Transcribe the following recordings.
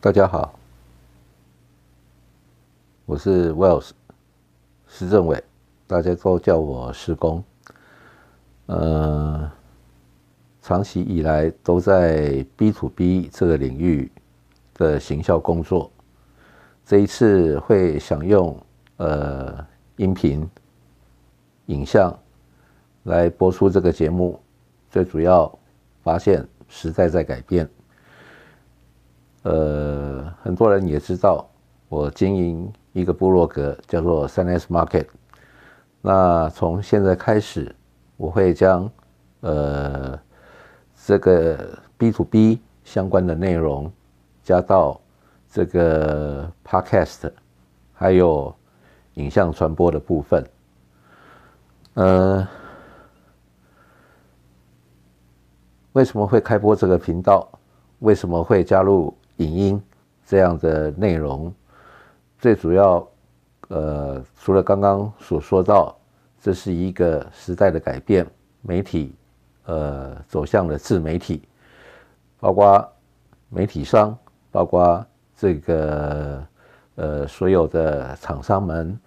大家好，我是 Wells 施政伟，大家都叫我施工。呃，长期以来都在 B to B 这个领域的行销工作，这一次会想用呃音频、影像来播出这个节目，最主要发现时代在改变。呃，很多人也知道，我经营一个部落格叫做三 S Market。那从现在开始，我会将呃这个 B to B 相关的内容加到这个 Podcast，还有影像传播的部分。呃，为什么会开播这个频道？为什么会加入？影音这样的内容，最主要，呃，除了刚刚所说到，这是一个时代的改变，媒体，呃，走向了自媒体，包括媒体商，包括这个，呃，所有的厂商们，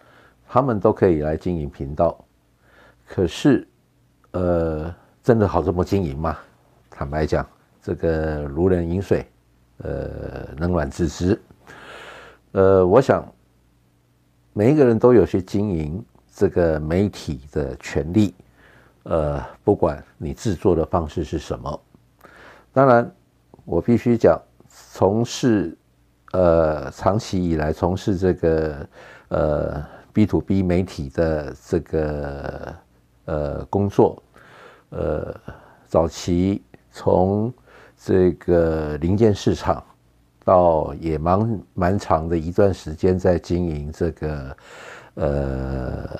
他们都可以来经营频道。可是，呃，真的好这么经营吗？坦白讲，这个如人饮水。呃，冷暖自知。呃，我想每一个人都有些经营这个媒体的权利。呃，不管你制作的方式是什么，当然我必须讲，从事呃长期以来从事这个呃 B to B 媒体的这个呃工作，呃，早期从这个零件市场，到也蛮蛮长的一段时间在经营这个，呃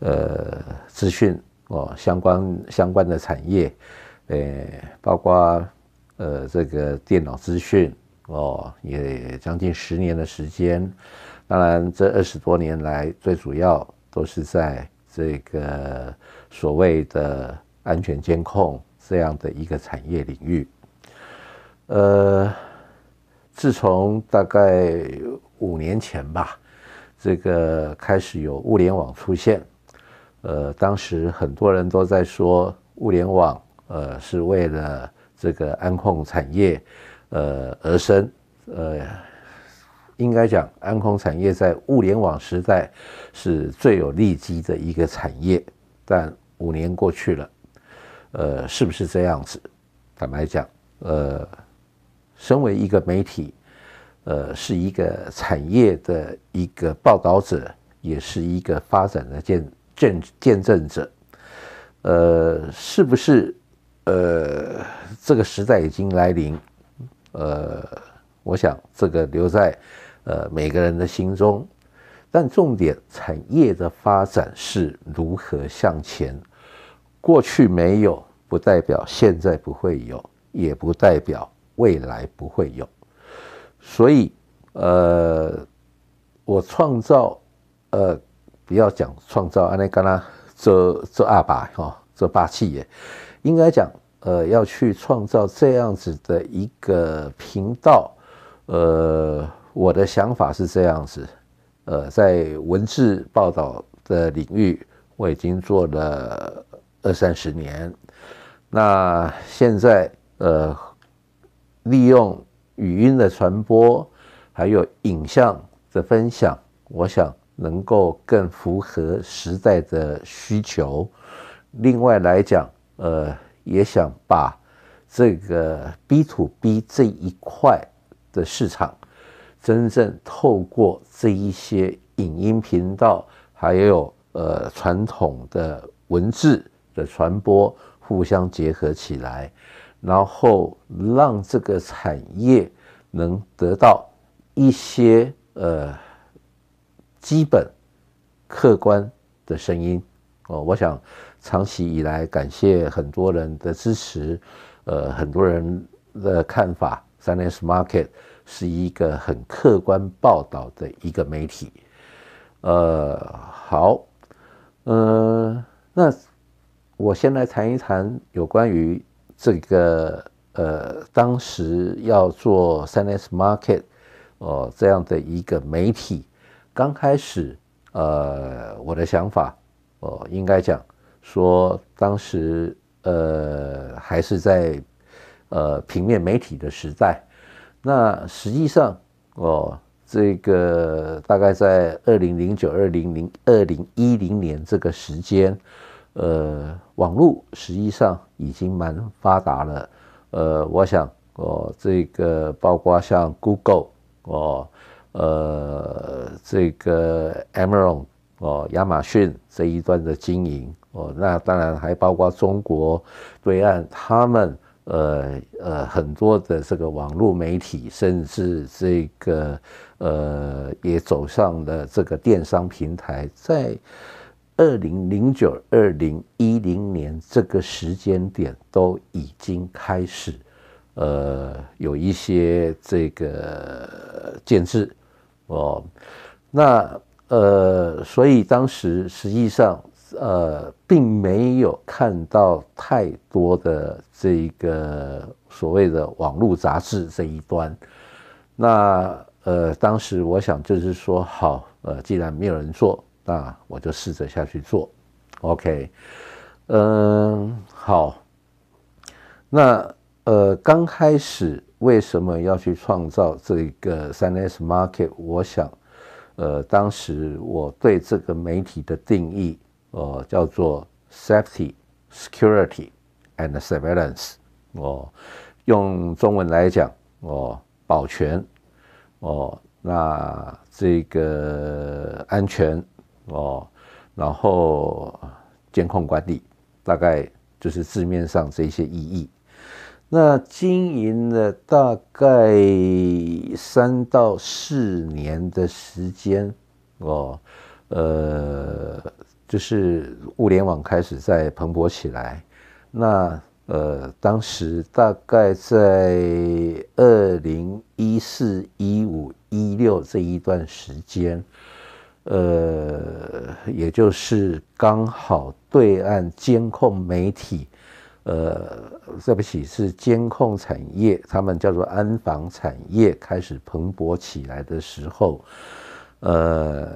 呃资讯哦相关相关的产业，呃包括呃这个电脑资讯哦也将近十年的时间，当然这二十多年来最主要都是在这个所谓的安全监控这样的一个产业领域。呃，自从大概五年前吧，这个开始有物联网出现，呃，当时很多人都在说物联网，呃，是为了这个安控产业，呃而生，呃，应该讲安控产业在物联网时代是最有利基的一个产业，但五年过去了，呃，是不是这样子？坦白讲，呃。身为一个媒体，呃，是一个产业的一个报道者，也是一个发展的见见见证者。呃，是不是？呃，这个时代已经来临。呃，我想这个留在呃每个人的心中。但重点，产业的发展是如何向前？过去没有，不代表现在不会有，也不代表。未来不会有，所以，呃，我创造，呃，不要讲创造，安内干啦，这这阿爸哈，这霸气耶，应该讲，呃，要去创造这样子的一个频道，呃，我的想法是这样子，呃，在文字报道的领域，我已经做了二三十年，那现在，呃。利用语音的传播，还有影像的分享，我想能够更符合时代的需求。另外来讲，呃，也想把这个 B to B 这一块的市场，真正透过这一些影音频道，还有呃传统的文字的传播，互相结合起来。然后让这个产业能得到一些呃基本客观的声音哦，我想长期以来感谢很多人的支持，呃，很多人的看法，三 S Market 是一个很客观报道的一个媒体，呃，好，呃，那我先来谈一谈有关于。这个呃，当时要做三 S Market 哦这样的一个媒体，刚开始，呃，我的想法哦，应该讲说，当时呃还是在呃平面媒体的时代，那实际上哦，这个大概在二零零九、二零零二零一零年这个时间。呃，网络实际上已经蛮发达了。呃，我想哦，这个包括像 Google 哦，呃，这个 Amazon 哦，亚马逊这一端的经营哦，那当然还包括中国对岸他们呃呃很多的这个网络媒体，甚至这个呃也走上了这个电商平台，在。二零零九、二零一零年这个时间点都已经开始，呃，有一些这个建制哦。那呃，所以当时实际上呃，并没有看到太多的这个所谓的网络杂志这一端。那呃，当时我想就是说，好，呃，既然没有人做。那我就试着下去做，OK，嗯，好。那呃，刚开始为什么要去创造这个三 S Market？我想，呃，当时我对这个媒体的定义，呃，叫做 Safety、Security and Surveillance。哦，用中文来讲，哦，保全，哦，那这个安全。哦，然后监控管理，大概就是字面上这些意义。那经营了大概三到四年的时间，哦，呃，就是物联网开始在蓬勃起来。那呃，当时大概在二零一四、一五、一六这一段时间。呃，也就是刚好对岸监控媒体，呃，对不起，是监控产业，他们叫做安防产业开始蓬勃起来的时候，呃，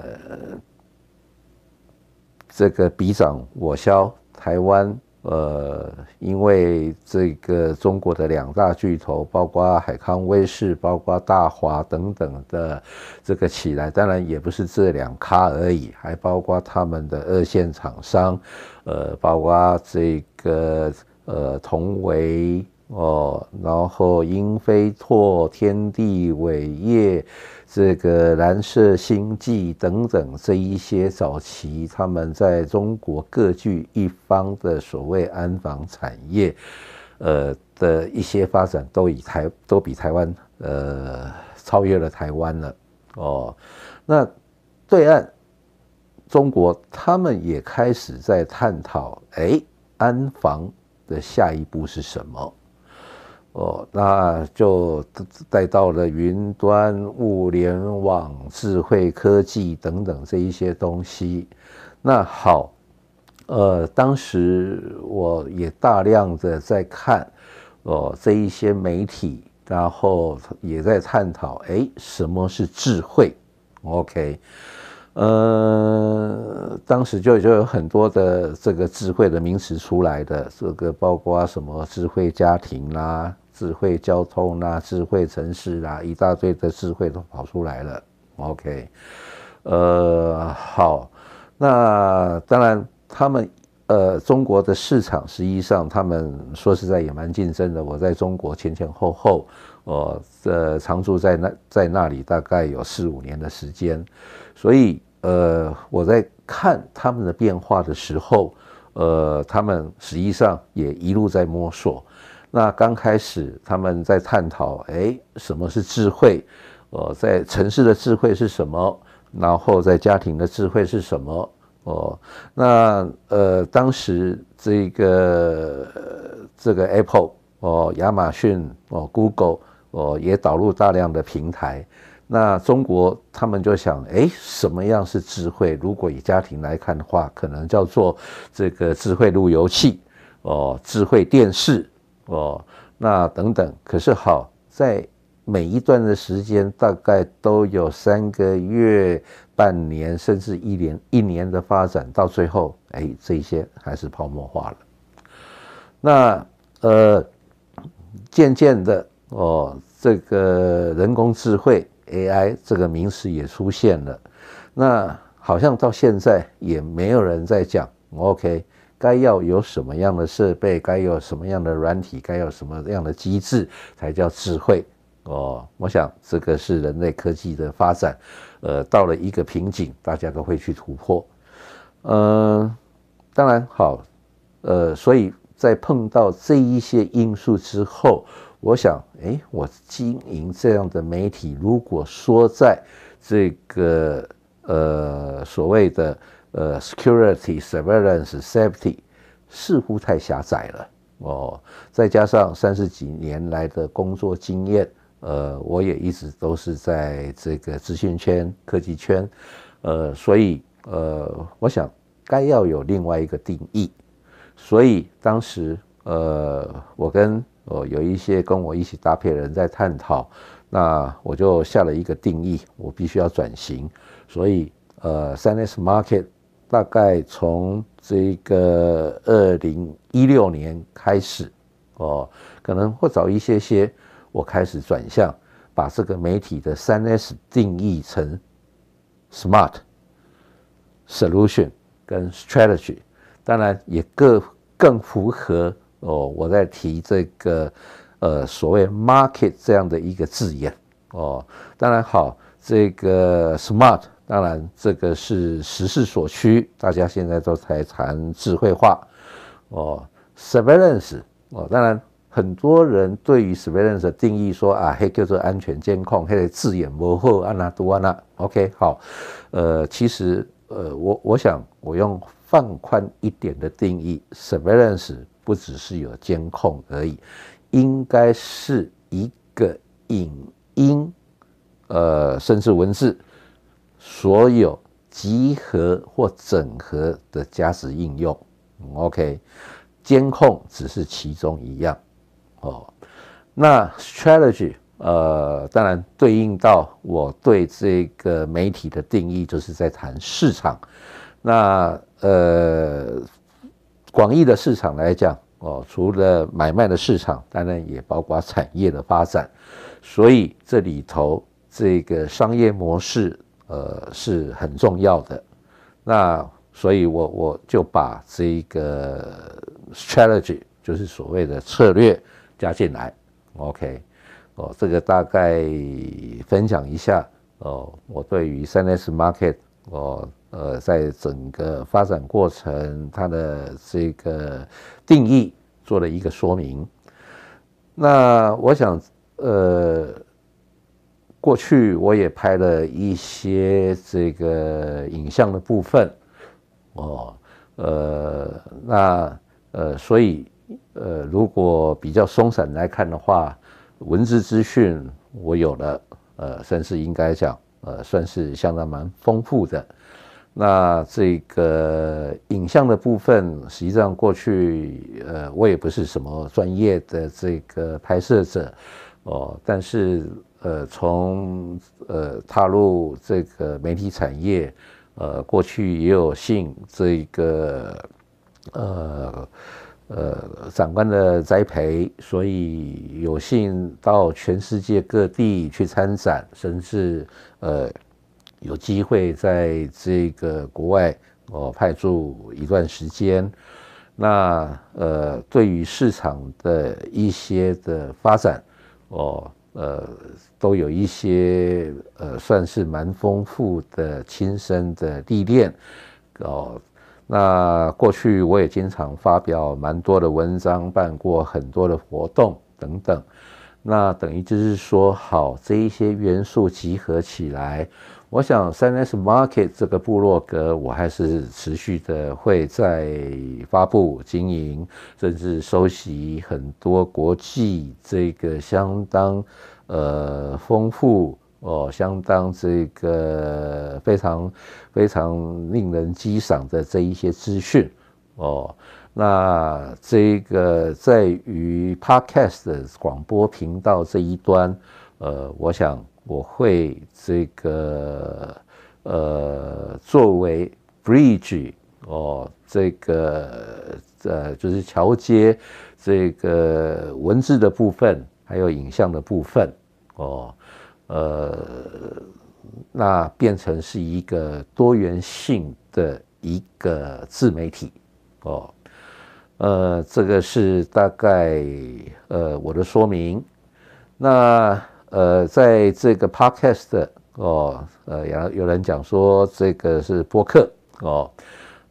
这个比长我消，台湾。呃，因为这个中国的两大巨头，包括海康威视、包括大华等等的这个起来，当然也不是这两咖而已，还包括他们的二线厂商，呃，包括这个呃同为哦，然后英飞拓、天地伟业。这个蓝色星际等等这一些早期，他们在中国各具一方的所谓安防产业，呃的一些发展，都以台都比台湾呃超越了台湾了哦。那对岸中国，他们也开始在探讨，哎，安防的下一步是什么？哦，那就带到了云端、物联网、智慧科技等等这一些东西。那好，呃，当时我也大量的在看，哦，这一些媒体，然后也在探讨，哎，什么是智慧？OK，呃，当时就就有很多的这个智慧的名词出来的，这个包括什么智慧家庭啦。智慧交通啦，智慧城市啦，一大堆的智慧都跑出来了。OK，呃，好，那当然，他们呃，中国的市场实际上，他们说实在也蛮竞争的。我在中国前前后后，呃，这常住在那在那里大概有四五年的时间，所以呃，我在看他们的变化的时候，呃，他们实际上也一路在摸索。那刚开始他们在探讨，哎，什么是智慧？哦，在城市的智慧是什么？然后在家庭的智慧是什么？哦，那呃，当时这个这个 Apple 哦，亚马逊哦，Google 哦，也导入大量的平台。那中国他们就想，哎，什么样是智慧？如果以家庭来看的话，可能叫做这个智慧路由器哦，智慧电视。哦，那等等。可是好在每一段的时间大概都有三个月、半年，甚至一年、一年的发展，到最后，哎，这些还是泡沫化了。那呃，渐渐的哦，这个人工智慧 AI 这个名词也出现了。那好像到现在也没有人在讲，OK，该要有什么样的设备，该有什么样的软体，该有什么样的机制才叫智慧哦。我想这个是人类科技的发展，呃，到了一个瓶颈，大家都会去突破。嗯，当然好，呃，所以在碰到这一些因素之后，我想，哎，我经营这样的媒体，如果说在这个。呃，所谓的呃，security surveillance safety 似乎太狭窄了哦。再加上三十几年来的工作经验，呃，我也一直都是在这个资讯圈、科技圈，呃，所以呃，我想该要有另外一个定义。所以当时呃，我跟哦有一些跟我一起搭配的人在探讨，那我就下了一个定义，我必须要转型。所以，呃，三 S Market 大概从这个二零一六年开始，哦，可能会早一些些，我开始转向，把这个媒体的三 S 定义成 Smart Solution 跟 Strategy，当然也更更符合哦，我在提这个呃所谓 Market 这样的一个字眼哦，当然好，这个 Smart。当然，这个是时势所趋，大家现在都在谈智慧化哦，surveillance 哦。当然，很多人对于 surveillance 的定义说啊，黑叫做安全监控，黑的字眼模糊，安那多安那。OK，好，呃，其实呃，我我想我用放宽一点的定义，surveillance 不只是有监控而已，应该是一个影音，呃，甚至文字。所有集合或整合的价值应用，OK，监控只是其中一样哦。那 strategy，呃，当然对应到我对这个媒体的定义，就是在谈市场。那呃，广义的市场来讲，哦，除了买卖的市场，当然也包括产业的发展。所以这里头这个商业模式。呃，是很重要的。那所以，我我就把这一个 strategy，就是所谓的策略加进来。OK，哦，这个大概分享一下哦，我对于三 S market，哦呃，在整个发展过程它的这个定义做了一个说明。那我想，呃。过去我也拍了一些这个影像的部分，哦，呃，那呃，所以呃，如果比较松散来看的话，文字资讯我有了，呃，算是应该讲，呃，算是相当蛮丰富的。那这个影像的部分，实际上过去呃，我也不是什么专业的这个拍摄者，哦，但是。呃，从呃踏入这个媒体产业，呃，过去也有幸这个呃呃长官的栽培，所以有幸到全世界各地去参展，甚至呃有机会在这个国外哦派驻一段时间。那呃，对于市场的一些的发展，哦。呃都有一些呃，算是蛮丰富的亲身的历练哦。那过去我也经常发表蛮多的文章，办过很多的活动等等。那等于就是说，好这一些元素集合起来。我想三 S Market 这个部落格，我还是持续的会在发布、经营，甚至收集很多国际这个相当呃丰富哦，相当这个非常非常令人激赏的这一些资讯哦。那这个在于 Podcast 的广播频道这一端，呃，我想我会这个呃作为 Bridge 哦，这个呃就是桥接这个文字的部分，还有影像的部分哦，呃，那变成是一个多元性的一个自媒体哦。呃，这个是大概呃我的说明。那呃，在这个 podcast 哦，呃，有有人讲说这个是播客哦，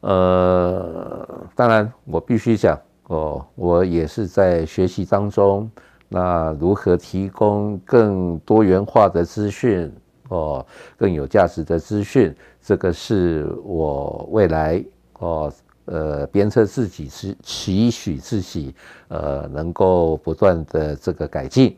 呃，当然我必须讲哦，我也是在学习当中。那如何提供更多元化的资讯哦，更有价值的资讯，这个是我未来哦。呃，鞭策自己是期许自己，呃，能够不断的这个改进。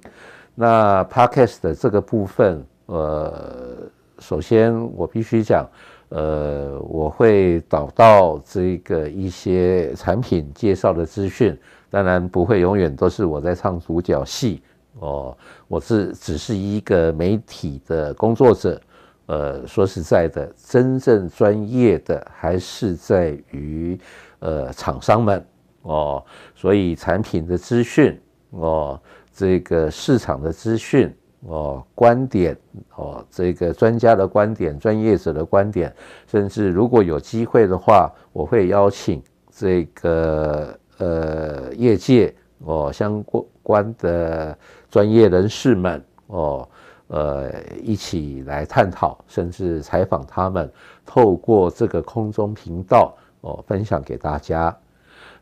那 podcast 的这个部分，呃，首先我必须讲，呃，我会找到这个一些产品介绍的资讯，当然不会永远都是我在唱主角戏哦，我是只是一个媒体的工作者。呃，说实在的，真正专业的还是在于呃厂商们哦，所以产品的资讯哦，这个市场的资讯哦，观点哦，这个专家的观点、专业者的观点，甚至如果有机会的话，我会邀请这个呃业界哦相关的专业人士们哦。呃，一起来探讨，甚至采访他们，透过这个空中频道哦，分享给大家。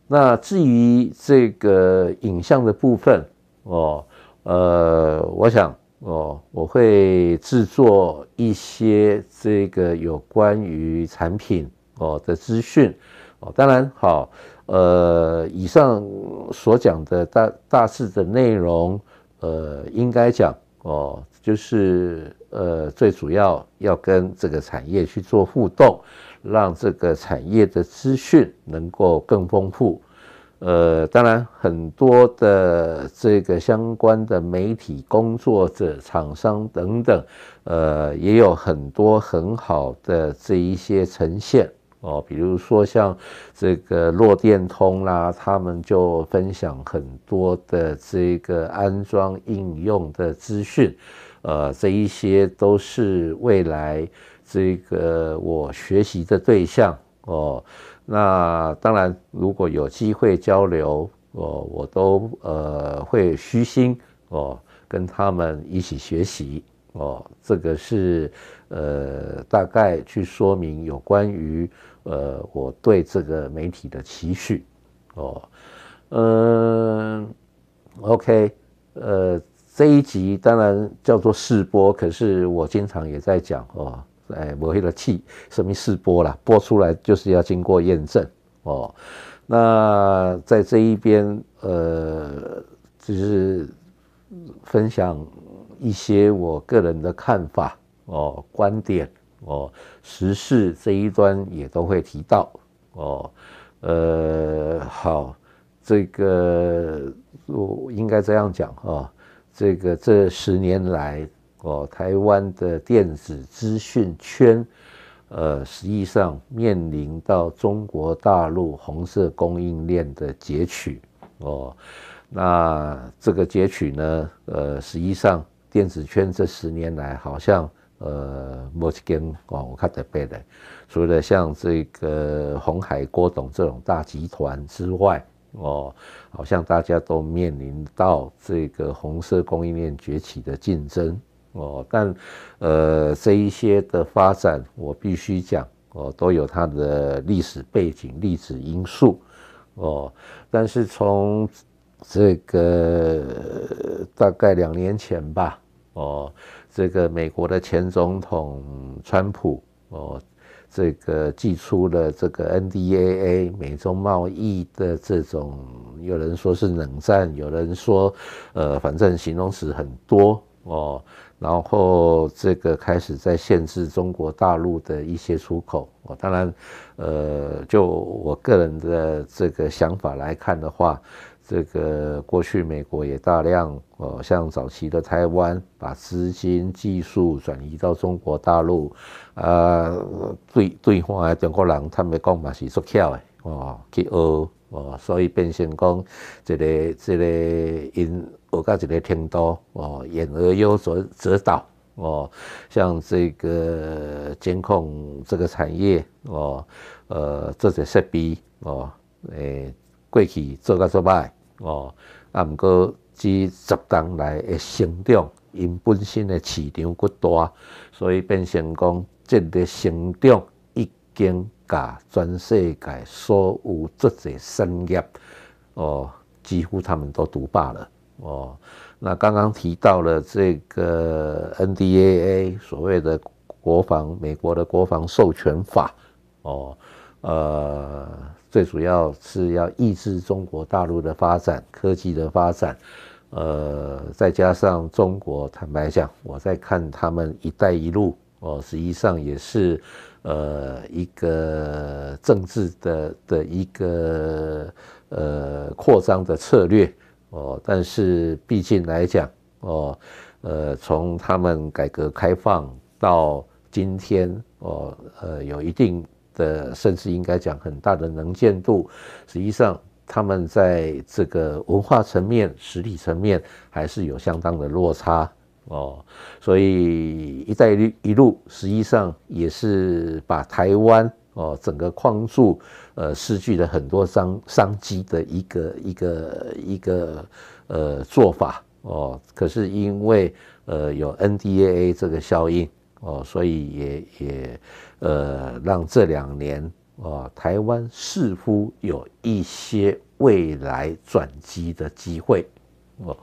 那至于这个影像的部分哦，呃，我想哦，我会制作一些这个有关于产品哦的资讯哦。当然，好，呃，以上所讲的大大致的内容，呃，应该讲哦。就是呃，最主要要跟这个产业去做互动，让这个产业的资讯能够更丰富。呃，当然很多的这个相关的媒体工作者、厂商等等，呃，也有很多很好的这一些呈现。哦，比如说像这个弱电通啦，他们就分享很多的这个安装应用的资讯，呃，这一些都是未来这个我学习的对象哦。那当然，如果有机会交流，哦，我都呃会虚心哦跟他们一起学习哦。这个是呃大概去说明有关于。呃，我对这个媒体的期许，哦，嗯，OK，呃，这一集当然叫做试播，可是我经常也在讲哦，哎，我为了气什么试播啦，播出来就是要经过验证哦。那在这一边，呃，就是分享一些我个人的看法哦，观点。哦，时事这一端也都会提到哦，呃，好，这个我应该这样讲啊，这个这十年来哦，台湾的电子资讯圈，呃，实际上面临到中国大陆红色供应链的截取哦，那这个截取呢，呃，实际上电子圈这十年来好像。呃，莫几间哦，我看得背的，除了像这个红海、郭董这种大集团之外，哦，好像大家都面临到这个红色供应链崛起的竞争哦。但呃，这一些的发展，我必须讲哦，都有它的历史背景、历史因素哦。但是从这个大概两年前吧，哦。这个美国的前总统川普哦，这个寄出了这个 NDAA 美中贸易的这种，有人说是冷战，有人说，呃，反正形容词很多哦，然后这个开始在限制中国大陆的一些出口。哦，当然，呃，就我个人的这个想法来看的话，这个过去美国也大量哦，像早期的台湾，把资金、技术转移到中国大陆，啊，对对方的中国人，他们讲嘛是做巧的哦，去学。哦，所以变成讲，这个这个因学到一个程度，哦，言而优则则导，哦，像这个监控这个产业，哦，呃，这些设备，哦，诶，过去做甲做歹，哦，啊，毋过只十当来的成长，因本身的市场够大，所以变成讲，这个成长已经。把全世界所有这些产业，哦，几乎他们都独霸了哦。那刚刚提到了这个 NDAA 所谓的国防，美国的国防授权法哦，呃，最主要是要抑制中国大陆的发展，科技的发展，呃，再加上中国，坦白讲，我在看他们“一带一路”哦，实际上也是。呃，一个政治的的一个呃扩张的策略哦，但是毕竟来讲哦，呃，从他们改革开放到今天哦，呃，有一定的甚至应该讲很大的能见度，实际上他们在这个文化层面、实体层面还是有相当的落差。哦，所以“一带一路”实际上也是把台湾哦整个框住，呃，失去了很多商商机的一个一个一个呃做法哦。可是因为呃有 NDAA 这个效应哦，所以也也呃让这两年哦台湾似乎有一些未来转机的机会哦。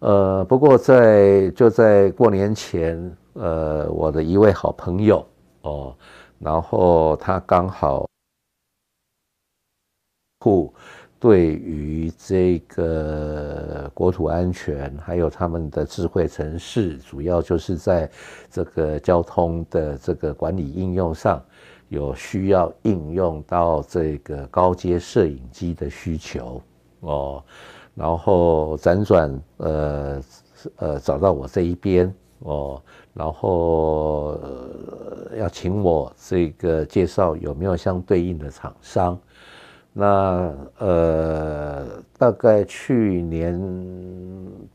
呃，不过在就在过年前，呃，我的一位好朋友哦，然后他刚好，库对于这个国土安全，还有他们的智慧城市，主要就是在这个交通的这个管理应用上，有需要应用到这个高阶摄影机的需求哦。然后辗转，呃，呃，找到我这一边哦，然后要请我这个介绍有没有相对应的厂商。那呃，大概去年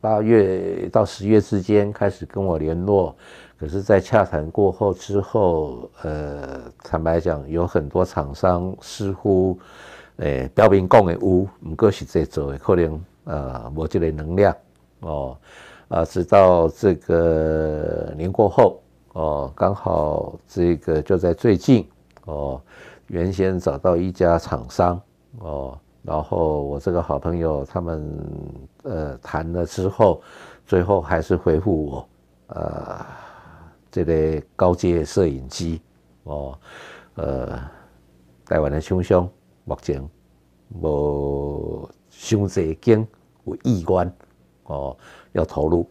八月到十月之间开始跟我联络，可是，在洽谈过后之后，呃，坦白讲，有很多厂商似乎。诶，表面讲的有，唔过实际做的可能呃无这个能量哦。啊，直到这个年过后哦，刚好这个就在最近哦，原先找到一家厂商哦，然后我这个好朋友他们呃谈了之后，最后还是回复我呃这个高阶摄影机哦，呃台湾的兄兄。目前无伤济间有意愿哦，要投入。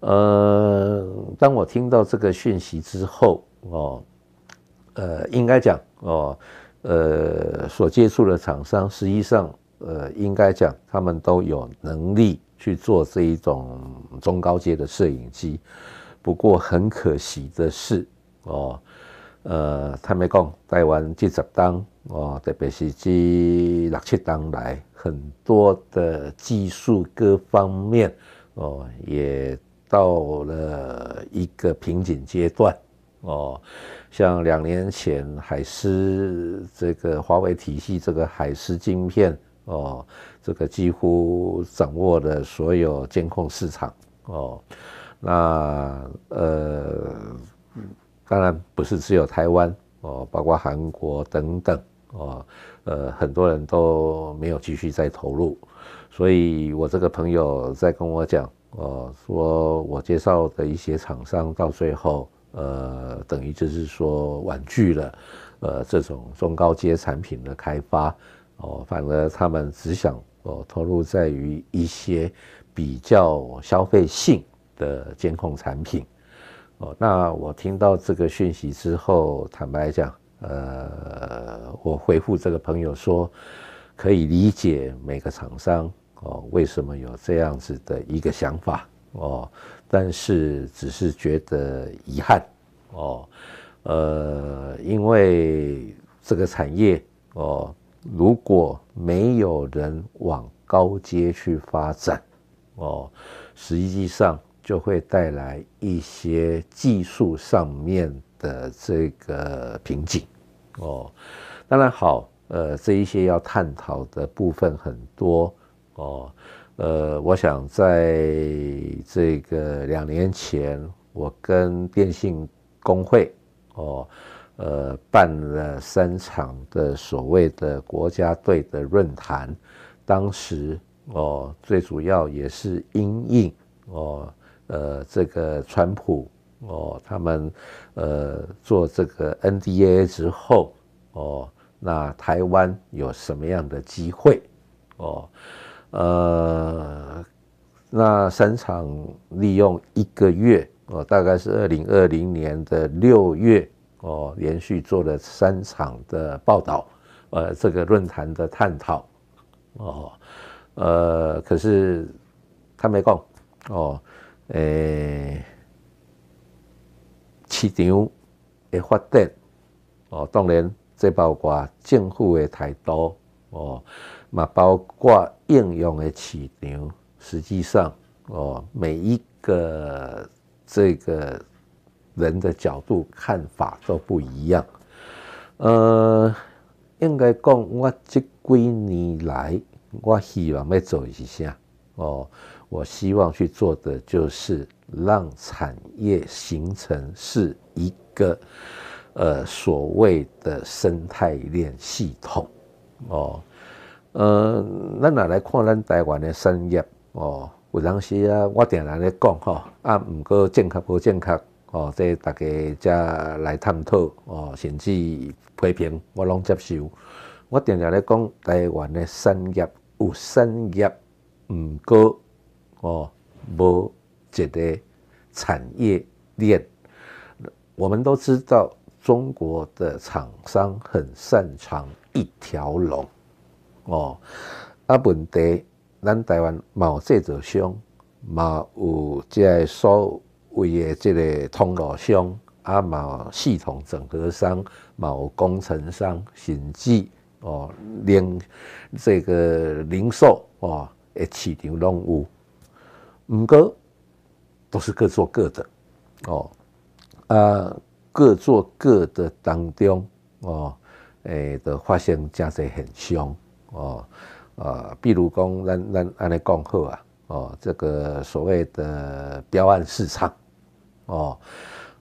呃，当我听到这个讯息之后哦，呃，应该讲哦，呃，所接触的厂商实际上呃，应该讲他们都有能力去做这一种中高阶的摄影机。不过很可惜的是哦，呃，他们讲台湾这十档。哦，特别是这六七当来，很多的技术各方面哦，也到了一个瓶颈阶段哦。像两年前海思这个华为体系这个海思晶片哦，这个几乎掌握了所有监控市场哦。那呃，当然不是只有台湾哦，包括韩国等等。哦，呃，很多人都没有继续再投入，所以我这个朋友在跟我讲，哦，说我介绍的一些厂商到最后，呃，等于就是说婉拒了，呃，这种中高阶产品的开发，哦，反而他们只想哦投入在于一些比较消费性的监控产品。哦，那我听到这个讯息之后，坦白讲，呃，我回复这个朋友说，可以理解每个厂商哦为什么有这样子的一个想法哦，但是只是觉得遗憾哦，呃，因为这个产业哦，如果没有人往高阶去发展哦，实际上。就会带来一些技术上面的这个瓶颈哦。当然好，呃，这一些要探讨的部分很多哦。呃，我想在这个两年前，我跟电信工会哦，呃，办了三场的所谓的国家队的论坛，当时哦，最主要也是因应哦。呃，这个川普哦，他们呃做这个 NDA 之后哦，那台湾有什么样的机会哦？呃，那三场利用一个月哦，大概是二零二零年的六月哦，连续做了三场的报道，呃，这个论坛的探讨哦，呃，可是他没讲哦。诶，市场的发展哦，当然这包括政府的态度哦，嘛包括应用的市场。实际上哦，每一个这个人的角度看法都不一样。呃，应该讲，我这几年来，我希望要做一下哦。我希望去做的就是让产业形成是一个呃所谓的生态链系统哦，呃，咱若来看咱台湾的产业哦？有当时啊，我定定咧讲吼，啊，毋过正确无正确哦，这大家才来探讨哦，甚至批评我拢接受。我定定咧讲台湾的产业有产业，毋过。哦，无一个产业链，我们都知道中国的厂商很擅长一条龙。哦，啊，问题咱台湾冇制造商，冇有即个所谓的即个通路商，啊，冇系统整合商，冇工程商，甚至哦，连这个零售哦，诶，市场拢有。五个都是各做各的哦，啊，各做各的当中哦，诶的发现价值很凶哦，啊，比如讲咱咱安尼讲好啊，哦，这个所谓的标案市场哦，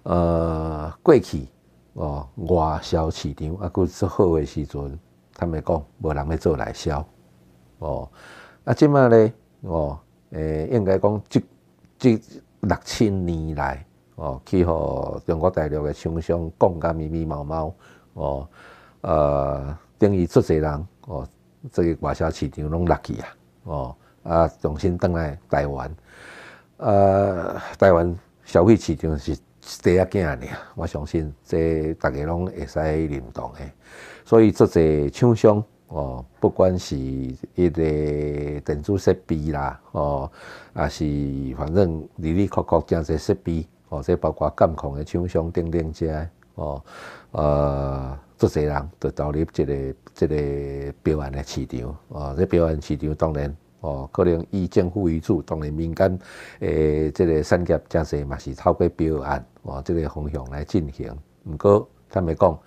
呃，过去哦，外销市场啊，佫做好的时阵，他们讲无人要做内销哦，啊，即卖咧哦。诶，应该讲，即即六七年来，哦，去互中国大陆的厂商讲甲密密毛毛，哦，呃，等于做侪人，哦，这个外销市场拢落去啊，哦，啊，重新登来台湾，呃，台湾消费市场是第一件尔，我相信这大家拢会使认同的，所以这些厂商。哦，不管是一个电子设备啦，哦，啊是反正里里确确真侪设备，哦，这包括监控的厂商等等遮，哦，呃，足侪人就投入这个这个标案的市场，哦，这标案市场当然，哦，可能以政府为主，当然民间诶，这个产业真侪嘛是透过标案，哦，这个方向来进行。毋过他们讲。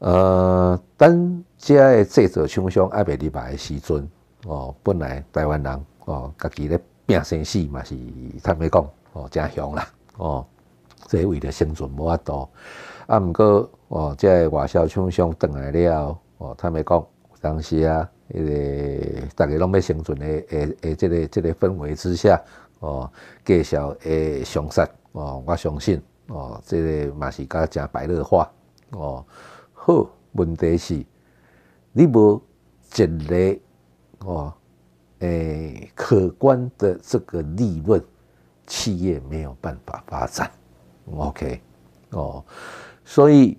呃，等这个制造厂商还未入来的时阵，哦，本来台湾人哦，家己咧拼生死嘛是，他们讲哦，真凶啦，哦，这为了生存无法度，啊，毋过哦，即个外销厂商转来了，哦，他们讲当时啊，迄个大家拢要生存的，诶诶，这个这个氛围之下，哦，介绍诶上杀，哦，我相信，哦，这个嘛是甲真白热化，哦。好，问题是，你无一个哦，诶，可观的这个利润，企业没有办法发展。OK，哦，所以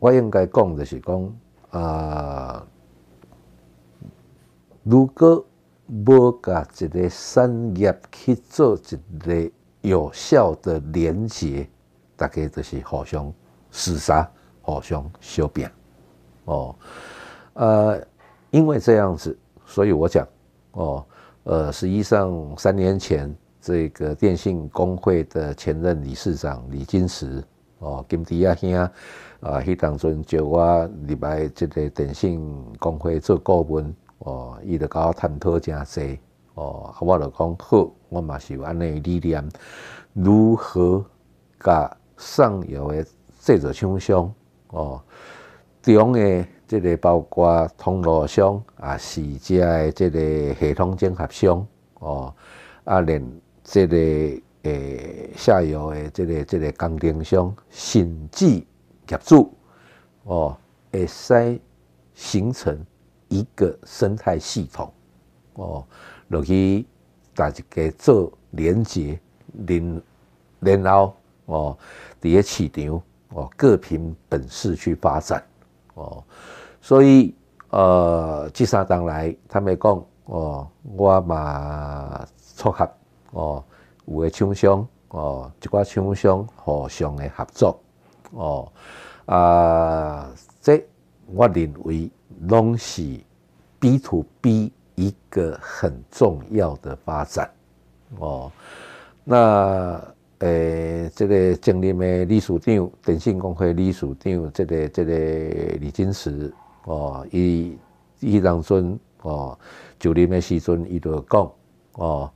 我应该讲的是讲啊，如果无甲一个产业去做一个有效的连接，大家就是互相厮杀，互相修变。哦，呃，因为这样子，所以我讲，哦，呃，实际上三年前。这个电信工会的前任理事长李金石哦，金迪亚兄啊，迄当阵招我入来即个电信工会做顾问哦，伊就甲我探讨真济哦，啊我就讲好，我嘛是有安尼理念，如何甲上游的制造厂商哦，中的即个包括通路商啊，是遮的即个系统整合商哦，啊连。即个诶，下游的这个这个工程商，甚至业主哦，会使形成一个生态系统哦，落去大家做连接，然然后哦，伫个市场哦，各凭本事去发展哦，所以呃，这三当来，他们讲哦，我嘛撮合。哦，有诶厂商哦，一寡厂商互相诶合作哦啊，这我认为拢是 B to B 一个很重要的发展哦。那诶，这个经历诶理事长，电信工会理事长，这个这个李金石哦，伊伊当阵哦，就任诶时阵，伊就讲哦。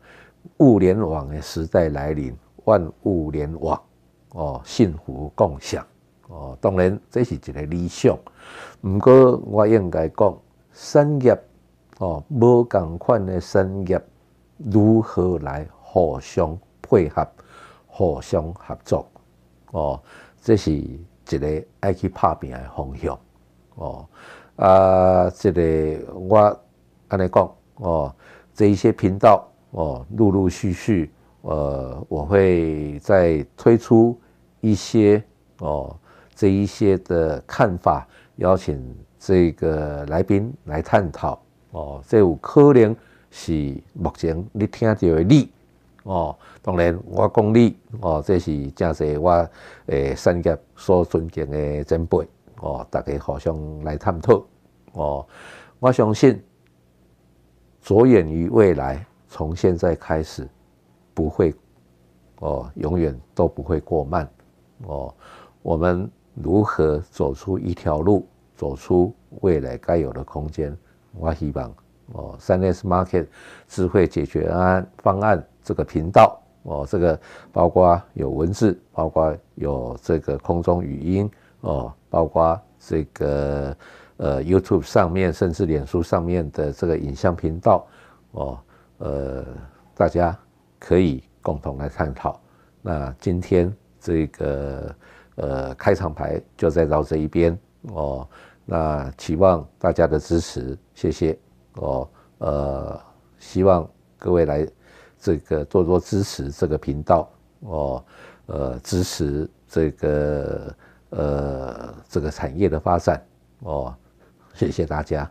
物联网的时代来临，万物联网哦，幸福共享哦。当然，这是一个理想。不过，我应该讲，产业哦，无共款的产业如何来互相配合、互相合作哦？这是一个爱去拍拼的方向哦。啊，这个我安尼讲哦，这一些频道。哦，陆陆续续，呃，我会再推出一些哦，这一些的看法，邀请这个来宾来探讨。哦，这有可能是目前你听到的你，哦，当然我讲你，哦，这是正是我诶产业所尊敬的前辈，哦，大家互相来探讨。哦，我相信着眼于未来。从现在开始，不会哦，永远都不会过慢哦。我们如何走出一条路，走出未来该有的空间？我希望哦，三 S Market 智慧解决案方案这个频道哦，这个包括有文字，包括有这个空中语音哦，包括这个呃 YouTube 上面，甚至脸书上面的这个影像频道哦。呃，大家可以共同来探讨。那今天这个呃开场牌就在到这一边哦。那期望大家的支持，谢谢哦。呃，希望各位来这个多多支持这个频道哦。呃，支持这个呃这个产业的发展哦。谢谢大家。